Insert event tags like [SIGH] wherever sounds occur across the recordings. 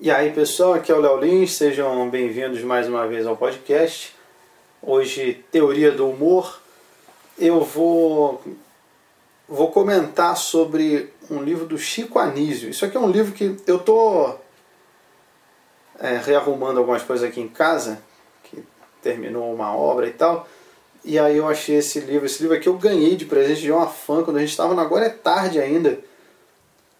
E aí pessoal, aqui é o Léo Lins, sejam bem-vindos mais uma vez ao podcast. Hoje, Teoria do Humor. Eu vou, vou comentar sobre um livro do Chico Anísio. Isso aqui é um livro que eu estou é, rearrumando algumas coisas aqui em casa, que terminou uma obra e tal. E aí eu achei esse livro. Esse livro aqui eu ganhei de presente de uma fã quando a gente estava na Agora é Tarde ainda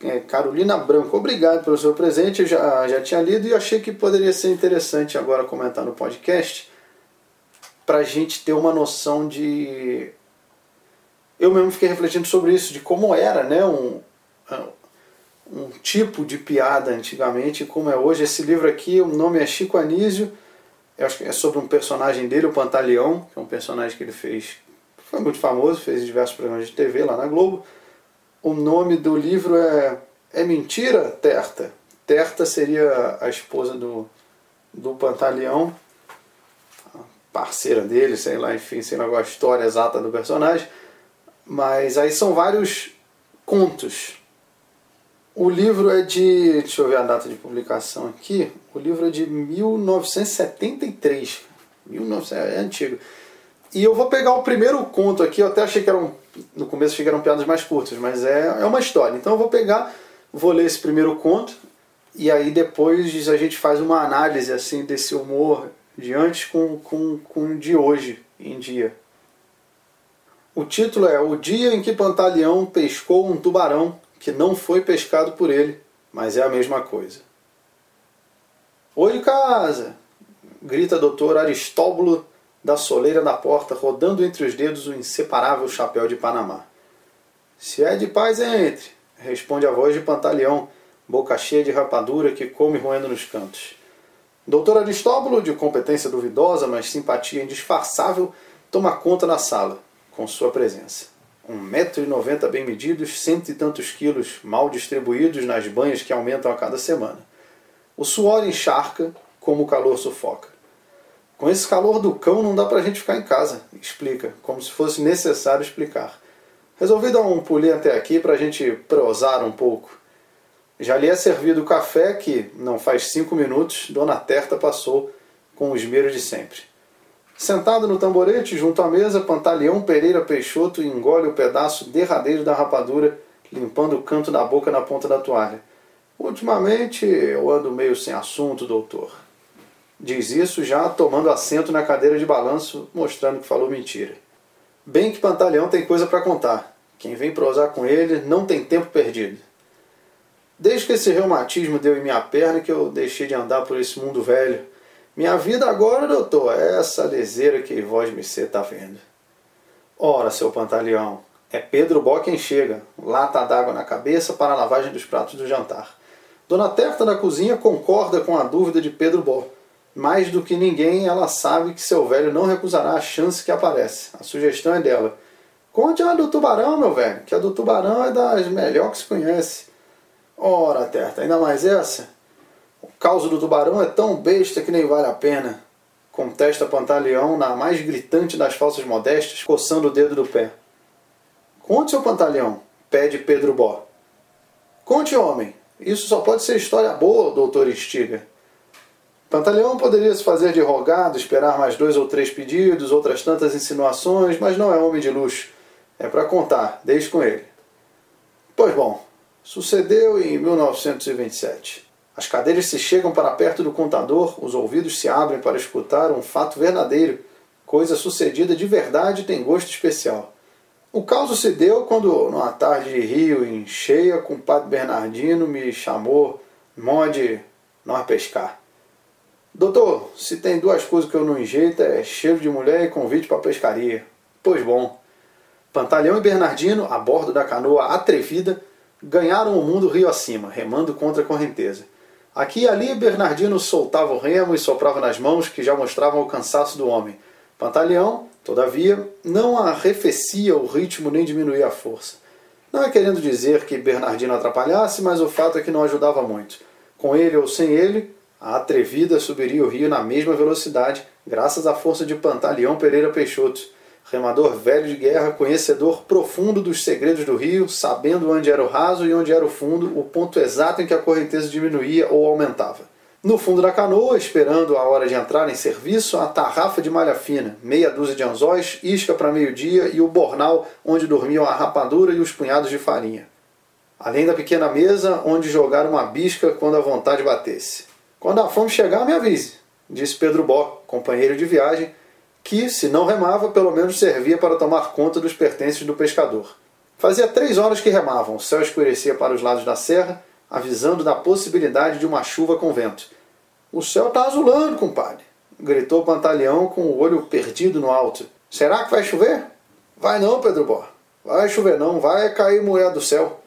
é, Carolina Branco, obrigado pelo seu presente. Eu já, já tinha lido e achei que poderia ser interessante agora comentar no podcast para a gente ter uma noção de. Eu mesmo fiquei refletindo sobre isso, de como era né, um, um tipo de piada antigamente como é hoje. Esse livro aqui, o nome é Chico Anísio, é sobre um personagem dele, o Pantaleão, que é um personagem que ele fez, foi muito famoso, fez diversos programas de TV lá na Globo. O nome do livro é É Mentira, Terta? Terta seria a esposa do, do Pantaleão, parceira dele, sei lá, enfim, sei lá a história exata do personagem. Mas aí são vários contos. O livro é de. Deixa eu ver a data de publicação aqui. O livro é de 1973. 1900, é antigo. E eu vou pegar o primeiro conto aqui, eu até achei que eram. No começo achei que eram piadas mais curtas, mas é, é uma história. Então eu vou pegar, vou ler esse primeiro conto, e aí depois a gente faz uma análise assim desse humor de antes com, com, com de hoje em dia. O título é O Dia em que Pantaleão pescou um tubarão que não foi pescado por ele, mas é a mesma coisa. Oi casa! grita doutor Aristóbulo da soleira da porta, rodando entre os dedos o inseparável chapéu de Panamá. Se é de paz, entre, responde a voz de Pantaleão, boca cheia de rapadura que come roendo nos cantos. Doutor Aristóbulo, de competência duvidosa, mas simpatia indisfarçável, toma conta na sala, com sua presença. Um metro e noventa bem medidos, cento e tantos quilos mal distribuídos nas banhas que aumentam a cada semana. O suor encharca como o calor sufoca. Com esse calor do cão não dá pra gente ficar em casa, explica, como se fosse necessário explicar. Resolvi dar um pulinho até aqui pra gente prosar um pouco. Já lhe é servido o café que, não faz cinco minutos, Dona Terta passou com o esmero de sempre. Sentado no tamborete, junto à mesa, Pantaleão Pereira Peixoto engole o pedaço derradeiro da rapadura, limpando o canto da boca na ponta da toalha. Ultimamente eu ando meio sem assunto, doutor. Diz isso já tomando assento na cadeira de balanço, mostrando que falou mentira. Bem que Pantaleão tem coisa para contar. Quem vem prosar com ele não tem tempo perdido. Desde que esse reumatismo deu em minha perna que eu deixei de andar por esse mundo velho. Minha vida agora, doutor, é essa leseira que vós me tá vendo. Ora, seu Pantaleão, é Pedro Bó quem chega, lata d'água na cabeça para a lavagem dos pratos do jantar. Dona Terta da cozinha concorda com a dúvida de Pedro Bó mais do que ninguém, ela sabe que seu velho não recusará a chance que aparece. A sugestão é dela. Conte a do tubarão, meu velho, que a do tubarão é das melhores que se conhece. Ora, Terta, ainda mais essa? O caos do tubarão é tão besta que nem vale a pena. Contesta Pantaleão na mais gritante das falsas modestas, coçando o dedo do pé. Conte, seu Pantaleão, pede Pedro Bó. Conte, homem. Isso só pode ser história boa, doutor Estiga. Pantaleão poderia se fazer de rogado, esperar mais dois ou três pedidos, outras tantas insinuações, mas não é homem de luxo. É para contar, deixe com ele. Pois bom, sucedeu em 1927. As cadeiras se chegam para perto do contador, os ouvidos se abrem para escutar um fato verdadeiro, coisa sucedida de verdade tem gosto especial. O caso se deu quando, numa tarde de rio em cheia, com o padre Bernardino me chamou, mode, nós pescar. Doutor, se tem duas coisas que eu não enjeito é cheiro de mulher e convite para pescaria. Pois bom. Pantaleão e Bernardino, a bordo da canoa atrevida, ganharam o mundo rio acima, remando contra a correnteza. Aqui e ali, Bernardino soltava o remo e soprava nas mãos que já mostravam o cansaço do homem. Pantaleão, todavia, não arrefecia o ritmo nem diminuía a força. Não é querendo dizer que Bernardino atrapalhasse, mas o fato é que não ajudava muito. Com ele ou sem ele, a atrevida subiria o rio na mesma velocidade, graças à força de Pantaleão Pereira Peixoto, Remador velho de guerra, conhecedor profundo dos segredos do rio, sabendo onde era o raso e onde era o fundo, o ponto exato em que a correnteza diminuía ou aumentava. No fundo da canoa, esperando a hora de entrar em serviço, a tarrafa de malha fina, meia dúzia de anzóis, isca para meio-dia e o bornal onde dormiam a rapadura e os punhados de farinha. Além da pequena mesa onde jogar uma bisca quando a vontade batesse. Quando a fome chegar, me avise, disse Pedro Bó, companheiro de viagem, que, se não remava, pelo menos servia para tomar conta dos pertences do pescador. Fazia três horas que remavam, o céu escurecia para os lados da serra, avisando da possibilidade de uma chuva com vento. O céu está azulando, compadre, gritou Pantaleão com o olho perdido no alto. Será que vai chover? Vai não, Pedro Bó. Vai chover não, vai cair moeda do céu.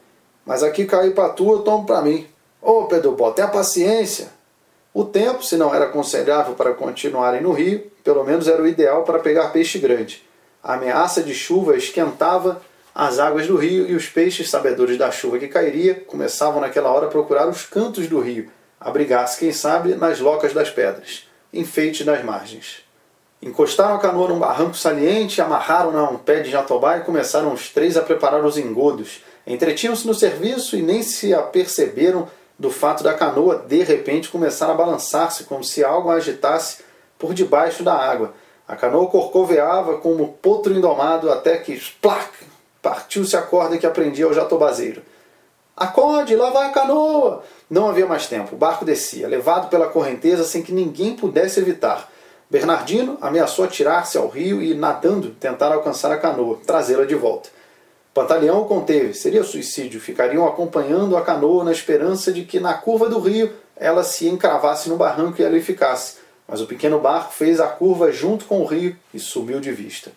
Mas aqui cair para tu, eu tomo para mim. Ô, Pedro Bó, tenha paciência. O tempo, se não era aconselhável para continuarem no rio, pelo menos era o ideal para pegar peixe grande. A ameaça de chuva esquentava as águas do rio e os peixes, sabedores da chuva que cairia, começavam naquela hora a procurar os cantos do rio, abrigar-se, quem sabe, nas locas das pedras, enfeites das margens. Encostaram a canoa num barranco saliente, amarraram-na a um pé de jatobá e começaram os três a preparar os engodos. Entretinham-se no serviço e nem se aperceberam do fato da canoa de repente começar a balançar-se como se algo a agitasse por debaixo da água. A canoa corcoveava como potro indomado até que, splac, partiu-se a corda que aprendia o jatobazeiro. Acorde, lá vai a canoa! Não havia mais tempo. O barco descia, levado pela correnteza sem que ninguém pudesse evitar. Bernardino ameaçou atirar-se ao rio e, nadando, tentar alcançar a canoa, trazê-la de volta. Pantaleão o conteve, seria suicídio, ficariam acompanhando a canoa na esperança de que na curva do rio ela se encravasse no barranco e ali ficasse. Mas o pequeno barco fez a curva junto com o rio e sumiu de vista.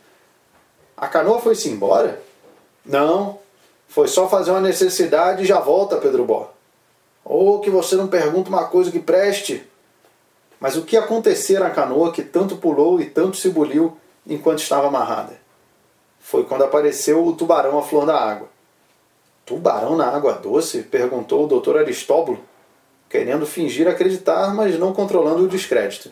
A canoa foi-se embora? Não, foi só fazer uma necessidade e já volta, Pedro Bó. Ou que você não pergunta uma coisa que preste. Mas o que acontecera à canoa que tanto pulou e tanto se buliu enquanto estava amarrada? Foi quando apareceu o tubarão à flor da água. Tubarão na água doce? perguntou o doutor Aristóbulo, querendo fingir acreditar, mas não controlando o descrédito.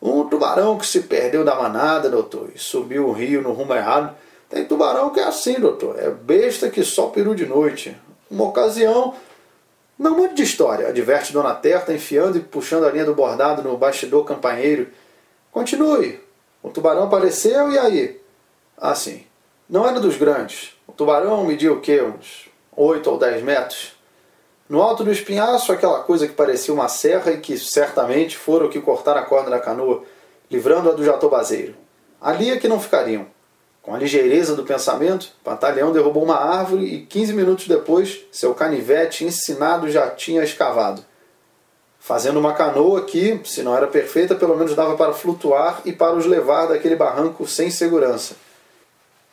Um tubarão que se perdeu da manada, doutor, e subiu o rio no rumo errado. Tem tubarão que é assim, doutor. É besta que só peru de noite. Uma ocasião. Não muito de história, adverte Dona Terta, enfiando e puxando a linha do bordado no bastidor campanheiro. Continue. O tubarão apareceu e aí? Ah, sim. Não era dos grandes. O tubarão media o quê? Uns 8 ou 10 metros. No alto do espinhaço, aquela coisa que parecia uma serra e que certamente fora o que cortar a corda da canoa, livrando-a do jatobazeiro. Ali é que não ficariam. Com a ligeireza do pensamento, Pantaleão derrubou uma árvore e 15 minutos depois, seu canivete ensinado já tinha escavado. Fazendo uma canoa que, se não era perfeita, pelo menos dava para flutuar e para os levar daquele barranco sem segurança.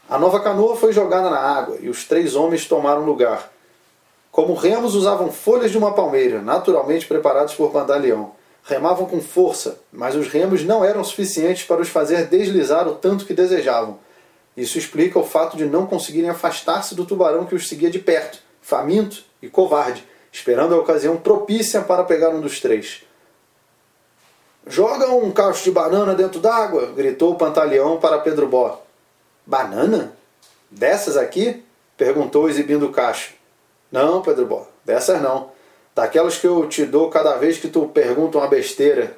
A nova canoa foi jogada na água e os três homens tomaram lugar. Como remos usavam folhas de uma palmeira, naturalmente preparados por Pantaleão. Remavam com força, mas os remos não eram suficientes para os fazer deslizar o tanto que desejavam. Isso explica o fato de não conseguirem afastar-se do tubarão que os seguia de perto, faminto e covarde, esperando a ocasião propícia para pegar um dos três. Joga um cacho de banana dentro d'água! gritou o Pantaleão para Pedro Bó. Banana? Dessas aqui? perguntou exibindo o cacho. Não, Pedro Bó, dessas não. Daquelas que eu te dou cada vez que tu pergunta uma besteira.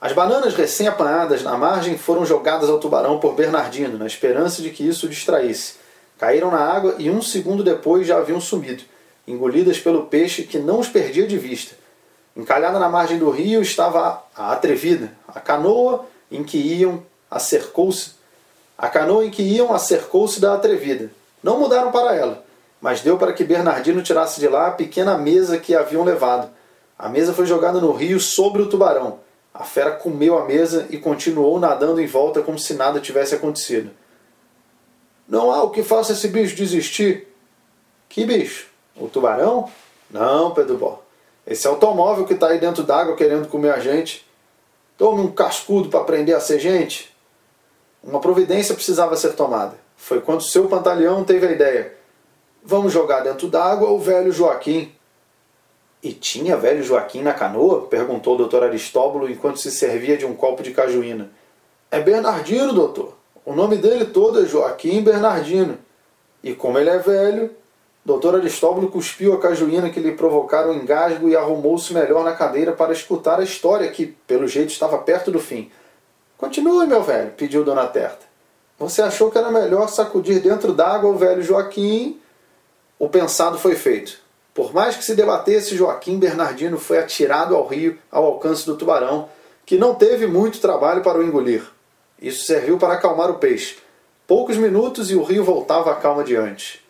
As bananas recém-apanhadas na margem foram jogadas ao tubarão por Bernardino, na esperança de que isso o distraísse. Caíram na água e um segundo depois já haviam sumido, engolidas pelo peixe que não os perdia de vista. Encalhada na margem do rio estava a atrevida. A canoa em que iam acercou-se. A canoa em que iam acercou-se da atrevida. Não mudaram para ela mas deu para que Bernardino tirasse de lá a pequena mesa que haviam levado. A mesa foi jogada no rio sobre o tubarão. A fera comeu a mesa e continuou nadando em volta como se nada tivesse acontecido. Não há o que faça esse bicho desistir. Que bicho? O tubarão? Não, Pedro Bó. Esse automóvel que está aí dentro d'água querendo comer a gente. Tome um cascudo para aprender a ser gente. Uma providência precisava ser tomada. Foi quando seu pantaleão teve a ideia. Vamos jogar dentro d'água o velho Joaquim. E tinha velho Joaquim na canoa? perguntou o doutor Aristóbulo enquanto se servia de um copo de cajuína. É Bernardino, doutor. O nome dele todo é Joaquim Bernardino. E como ele é velho, Doutor Aristóbulo cuspiu a cajuína que lhe provocara o engasgo e arrumou-se melhor na cadeira para escutar a história que, pelo jeito, estava perto do fim. Continue, meu velho, pediu Dona Terta. Você achou que era melhor sacudir dentro d'água o velho Joaquim? O pensado foi feito. Por mais que se debatesse, Joaquim Bernardino foi atirado ao rio ao alcance do tubarão, que não teve muito trabalho para o engolir. Isso serviu para acalmar o peixe. Poucos minutos e o rio voltava à calma de antes.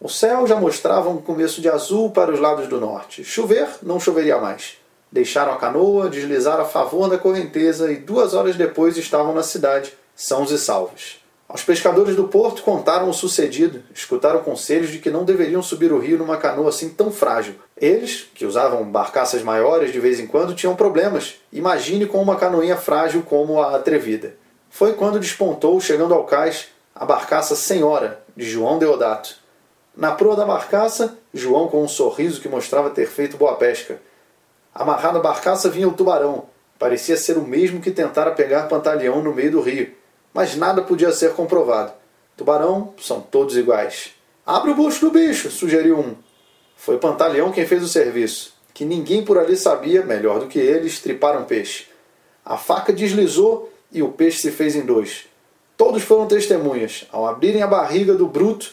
O céu já mostrava um começo de azul para os lados do norte. Chover não choveria mais. Deixaram a canoa, deslizaram a favor da correnteza e duas horas depois estavam na cidade, sãos e salvos. Aos pescadores do porto contaram o sucedido, escutaram conselhos de que não deveriam subir o rio numa canoa assim tão frágil. Eles, que usavam barcaças maiores de vez em quando, tinham problemas. Imagine com uma canoinha frágil como a atrevida. Foi quando despontou, chegando ao cais, a barcaça Senhora, de João Deodato. Na proa da barcaça, João com um sorriso que mostrava ter feito boa pesca. Amarrado à barcaça vinha o tubarão. Parecia ser o mesmo que tentara pegar Pantaleão no meio do rio mas nada podia ser comprovado. Tubarão são todos iguais. Abre o bucho do bicho, sugeriu um. Foi Pantaleão quem fez o serviço, que ninguém por ali sabia, melhor do que ele, estripar um peixe. A faca deslizou e o peixe se fez em dois. Todos foram testemunhas. Ao abrirem a barriga do bruto,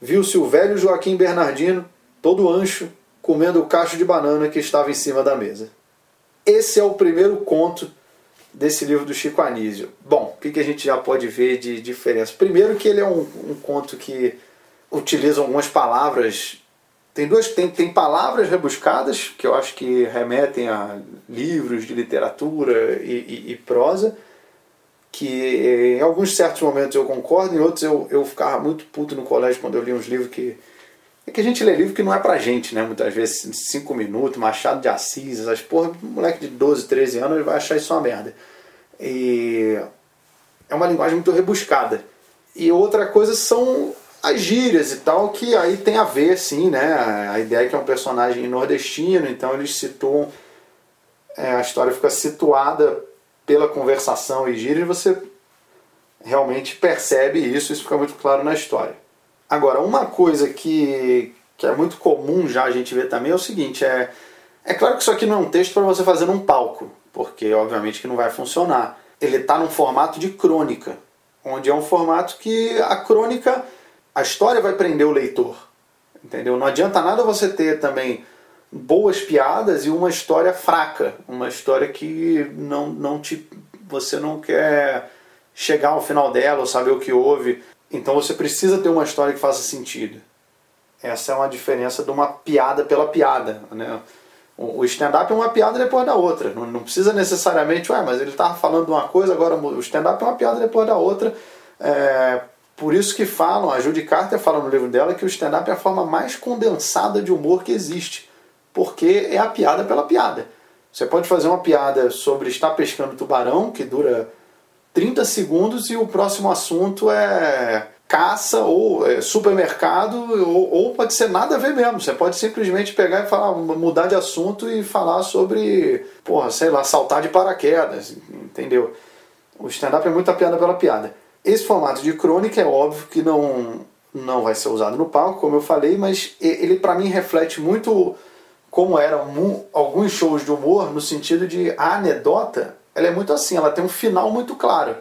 viu-se o velho Joaquim Bernardino, todo ancho, comendo o cacho de banana que estava em cima da mesa. Esse é o primeiro conto desse livro do Chico Anísio. Bom, o que, a gente já pode ver de diferença? Primeiro que ele é um, um conto que utiliza algumas palavras tem duas tem, tem palavras rebuscadas que eu acho que remetem a livros de literatura e, e, e, prosa que em alguns certos momentos eu concordo em outros eu, eu ficava muito puto no colégio quando eu li uns livros que é que a gente lê livro que não é pra gente, né? Muitas vezes, cinco minutos, Machado de Assis, essas porra, um moleque de 12, 13 anos vai achar isso uma merda. E é uma linguagem muito rebuscada. E outra coisa são as gírias e tal, que aí tem a ver, sim, né? A ideia é que é um personagem nordestino, então eles situam. É, a história fica situada pela conversação e gírias, você realmente percebe isso, isso fica muito claro na história. Agora, uma coisa que, que é muito comum já a gente ver também é o seguinte: é, é claro que isso aqui não é um texto para você fazer num palco, porque obviamente que não vai funcionar. Ele está num formato de crônica, onde é um formato que a crônica, a história vai prender o leitor. Entendeu? Não adianta nada você ter também boas piadas e uma história fraca, uma história que não, não te, você não quer chegar ao final dela ou saber o que houve. Então você precisa ter uma história que faça sentido. Essa é uma diferença de uma piada pela piada. Né? O stand-up é uma piada depois da outra. Não, não precisa necessariamente, ué, mas ele estava falando de uma coisa, agora o stand-up é uma piada depois da outra. É, por isso que falam, a Judy Carter fala no livro dela que o stand-up é a forma mais condensada de humor que existe. Porque é a piada pela piada. Você pode fazer uma piada sobre estar pescando tubarão, que dura 30 segundos e o próximo assunto é caça ou é, supermercado ou, ou, pode ser nada a ver mesmo. Você pode simplesmente pegar e falar, mudar de assunto e falar sobre, porra, sei lá, saltar de paraquedas, entendeu? O stand-up é muita piada pela piada. Esse formato de crônica é óbvio que não não vai ser usado no palco, como eu falei, mas ele para mim reflete muito como eram alguns shows de humor no sentido de a anedota ela é muito assim, ela tem um final muito claro.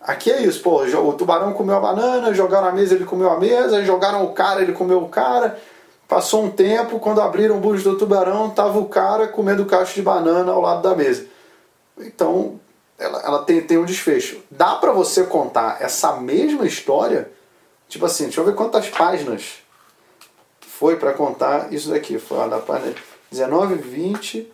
Aqui é isso, pô, o tubarão comeu a banana, jogaram a mesa, ele comeu a mesa, jogaram o cara, ele comeu o cara. Passou um tempo, quando abriram o bucho do tubarão, tava o cara comendo cacho de banana ao lado da mesa. Então, ela, ela tem, tem um desfecho. Dá para você contar essa mesma história, tipo assim, deixa eu ver quantas páginas foi para contar isso daqui. Foi ó, da página 19, 20,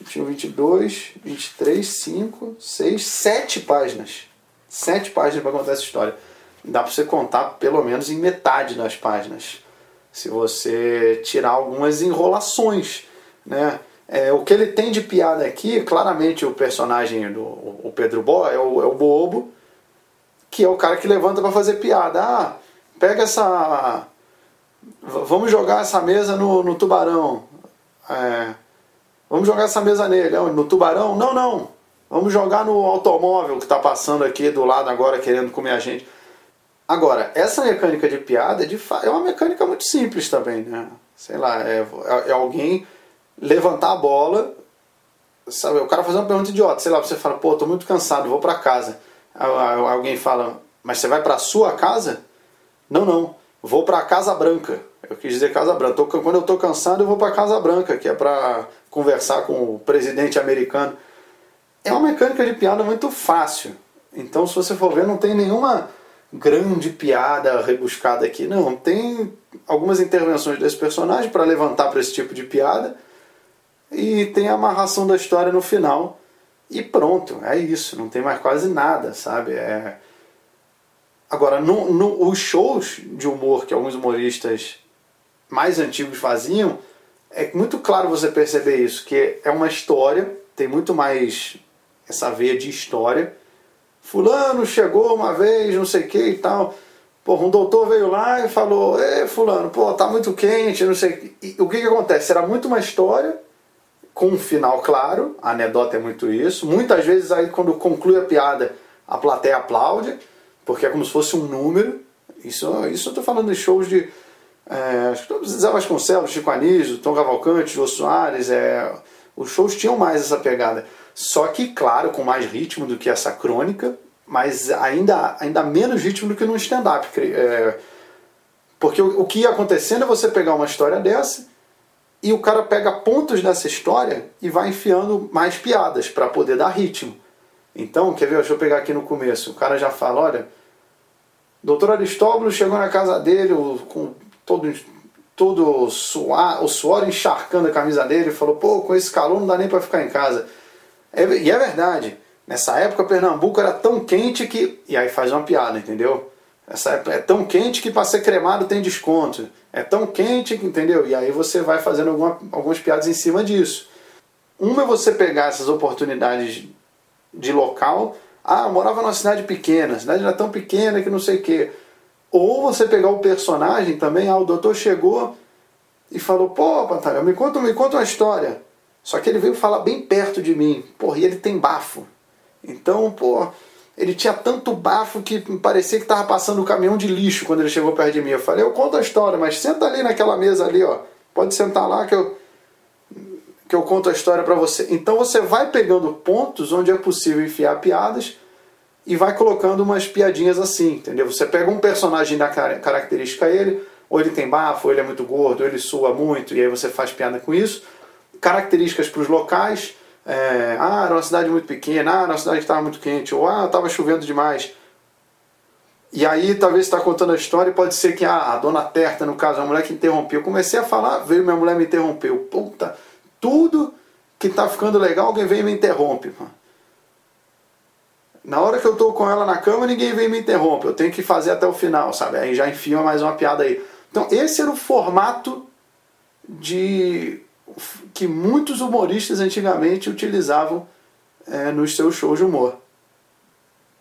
21, 22, 23, 5, 6, 7 páginas. 7 páginas para contar essa história. Dá para você contar pelo menos em metade das páginas. Se você tirar algumas enrolações. Né? É, o que ele tem de piada aqui, claramente o personagem do o Pedro Bo é o, é o Bobo, que é o cara que levanta para fazer piada. Ah, pega essa. Vamos jogar essa mesa no, no tubarão. É, Vamos jogar essa mesa nele. No tubarão? Não, não. Vamos jogar no automóvel que está passando aqui do lado agora querendo comer a gente. Agora, essa mecânica de piada de é uma mecânica muito simples também, né? Sei lá, é, é alguém levantar a bola, sabe? O cara fazer uma pergunta idiota, sei lá, você fala, pô, tô muito cansado, vou para casa. Alguém fala, mas você vai para sua casa? Não, não, vou para Casa Branca. Eu quis dizer Casa Branca. Tô, quando eu tô cansado, eu vou para Casa Branca, que é para conversar com o presidente americano. É uma mecânica de piada muito fácil. Então, se você for ver, não tem nenhuma grande piada rebuscada aqui. Não, tem algumas intervenções desse personagem para levantar para esse tipo de piada e tem a amarração da história no final e pronto, é isso, não tem mais quase nada, sabe? É... Agora, no, no, os shows de humor que alguns humoristas mais antigos faziam, é muito claro você perceber isso, que é uma história, tem muito mais essa veia de história. Fulano chegou uma vez, não sei o que e tal. Pô, um doutor veio lá e falou: Ê, Fulano, pô, tá muito quente, não sei. O que, que acontece? Era muito uma história com um final claro, a anedota é muito isso. Muitas vezes, aí, quando conclui a piada, a plateia aplaude, porque é como se fosse um número. Isso, isso eu estou falando de shows de. É, acho que Zé Vasconcelos, Chico Anísio, Tom Cavalcante, Jô Soares. É, os shows tinham mais essa pegada. Só que, claro, com mais ritmo do que essa crônica, mas ainda, ainda menos ritmo do que no stand-up. É, porque o, o que ia acontecendo é você pegar uma história dessa e o cara pega pontos dessa história e vai enfiando mais piadas para poder dar ritmo. Então, quer ver? Deixa eu pegar aqui no começo. O cara já fala: olha, doutor Aristóbulo chegou na casa dele com todo, todo o, suor, o suor encharcando a camisa dele falou: pô, com esse calor não dá nem para ficar em casa. É, e é verdade. Nessa época, Pernambuco era tão quente que. E aí faz uma piada, entendeu? Essa época é tão quente que para ser cremado tem desconto. É tão quente que, entendeu? E aí você vai fazendo alguma, algumas piadas em cima disso. Uma é você pegar essas oportunidades de local. Ah, eu morava numa cidade pequena, a cidade era tão pequena que não sei o quê. Ou você pegar o personagem também, ah, o doutor chegou e falou, pô, Pantalhão, me conta, me conta uma história. Só que ele veio falar bem perto de mim. Porra, e ele tem bafo. Então, pô, ele tinha tanto bafo que parecia que estava passando um caminhão de lixo quando ele chegou perto de mim. Eu falei, eu conto a história, mas senta ali naquela mesa ali, ó. Pode sentar lá que eu, que eu conto a história para você. Então você vai pegando pontos onde é possível enfiar piadas e vai colocando umas piadinhas assim, entendeu? Você pega um personagem da característica ele, ou ele tem bafo, ou ele é muito gordo, ou ele sua muito, e aí você faz piada com isso. Características para os locais é, ah, era uma cidade muito pequena, ah, era uma cidade que estava muito quente, ou ah, estava chovendo demais. E aí talvez está contando a história e pode ser que ah, a dona Terta, no caso, a mulher que interrompeu. Eu comecei a falar, veio minha mulher me interrompeu. Puta, tudo que está ficando legal, alguém vem e me interrompe. Mano. Na hora que eu estou com ela na cama, ninguém vem me interrompe. Eu tenho que fazer até o final, sabe? Aí já enfia mais uma piada aí. Então esse era o formato de que muitos humoristas antigamente utilizavam é, nos seus shows de humor.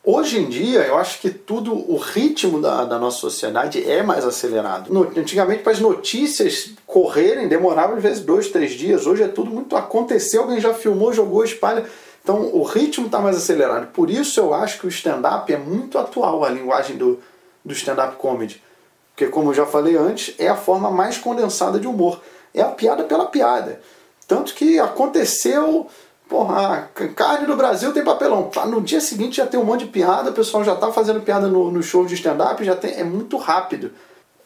Hoje em dia, eu acho que tudo, o ritmo da, da nossa sociedade é mais acelerado. No, antigamente, para as notícias correrem, demorava às vezes dois, três dias. Hoje é tudo muito. Aconteceu, alguém já filmou, jogou, espalha. Então o ritmo está mais acelerado. Por isso eu acho que o stand-up é muito atual, a linguagem do, do stand-up comedy. Porque, como eu já falei antes, é a forma mais condensada de humor é a piada pela piada. Tanto que aconteceu, porra, carne do Brasil tem papelão. No dia seguinte já tem um monte de piada, o pessoal já está fazendo piada no, no show de stand-up, já tem, é muito rápido.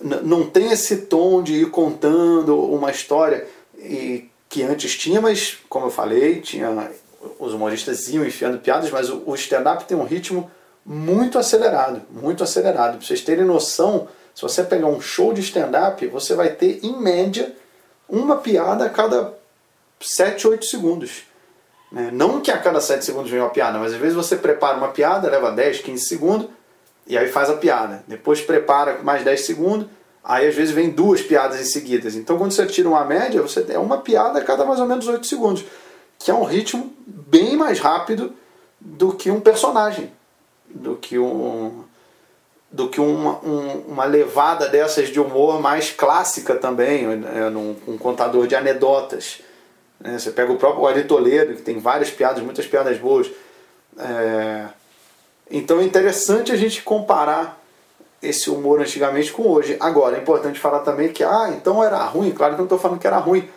N não tem esse tom de ir contando uma história e, que antes tinha, mas como eu falei, tinha os humoristas iam enfiando piadas, mas o, stand-up tem um ritmo muito acelerado, muito acelerado. Para vocês terem noção, se você pegar um show de stand-up, você vai ter, em média, uma piada a cada 7, 8 segundos. Né? Não que a cada 7 segundos venha uma piada, mas às vezes você prepara uma piada, leva 10, 15 segundos, e aí faz a piada. Depois prepara mais 10 segundos, aí às vezes vem duas piadas em seguida. Então quando você tira uma média, você é uma piada a cada mais ou menos 8 segundos. Que é um ritmo bem mais rápido do que um personagem. Do que um, do que uma, um, uma levada dessas de humor mais clássica também, né, num, um contador de anedotas. Né? Você pega o próprio Ari Toledo, que tem várias piadas, muitas piadas boas. É... Então é interessante a gente comparar esse humor antigamente com hoje. Agora, é importante falar também que, ah, então era ruim. Claro que não estou falando que era ruim,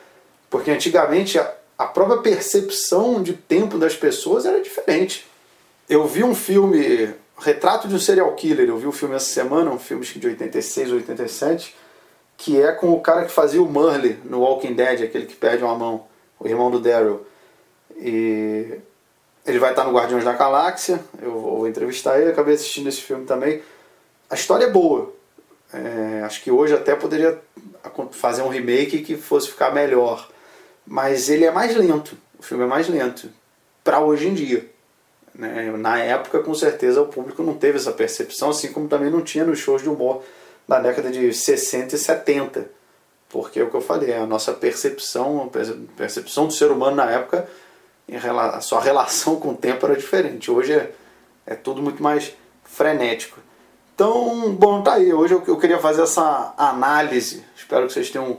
porque antigamente a, própria percepção de tempo das pessoas era diferente. Eu vi um filme, Retrato de um Serial Killer, eu vi o um filme essa semana, um filme de 86 ou 87, que é com o cara que fazia o Murley no Walking Dead, aquele que perde uma mão, o irmão do Daryl. E ele vai estar no Guardiões da Galáxia, eu vou entrevistar ele, acabei assistindo esse filme também. A história é boa. É, acho que hoje até poderia fazer um remake que fosse ficar melhor. Mas ele é mais lento. O filme é mais lento. Para hoje em dia. Né? Na época, com certeza, o público não teve essa percepção, assim como também não tinha nos shows de humor da década de 60 e 70. Porque é o que eu falei, a nossa percepção, a percepção do ser humano na época a sua relação [LAUGHS] com o tempo era diferente. Hoje é, é tudo muito mais frenético. Então, bom, tá aí. Hoje eu, eu queria fazer essa análise. Espero que vocês tenham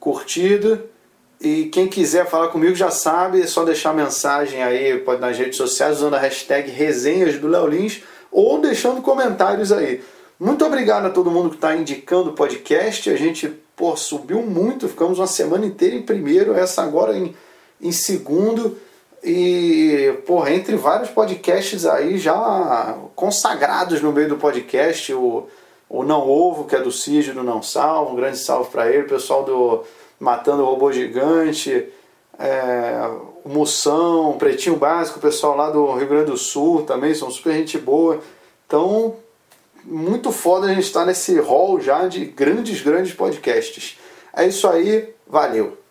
curtido. E quem quiser falar comigo já sabe, é só deixar mensagem aí, pode nas redes sociais usando a hashtag resenhas do Léo Lins ou deixando comentários aí. Muito obrigado a todo mundo que está indicando o podcast. A gente pô, subiu muito, ficamos uma semana inteira em primeiro, essa agora em, em segundo. E, porra, entre vários podcasts aí já consagrados no meio do podcast, o, o Não Ovo, que é do Cid do Não Salvo, um grande salve para ele, o pessoal do Matando Robô Gigante, é, Moção, Pretinho Básico, o pessoal lá do Rio Grande do Sul também, são super gente boa. Então, muito foda a gente estar nesse hall já de grandes, grandes podcasts. É isso aí, valeu!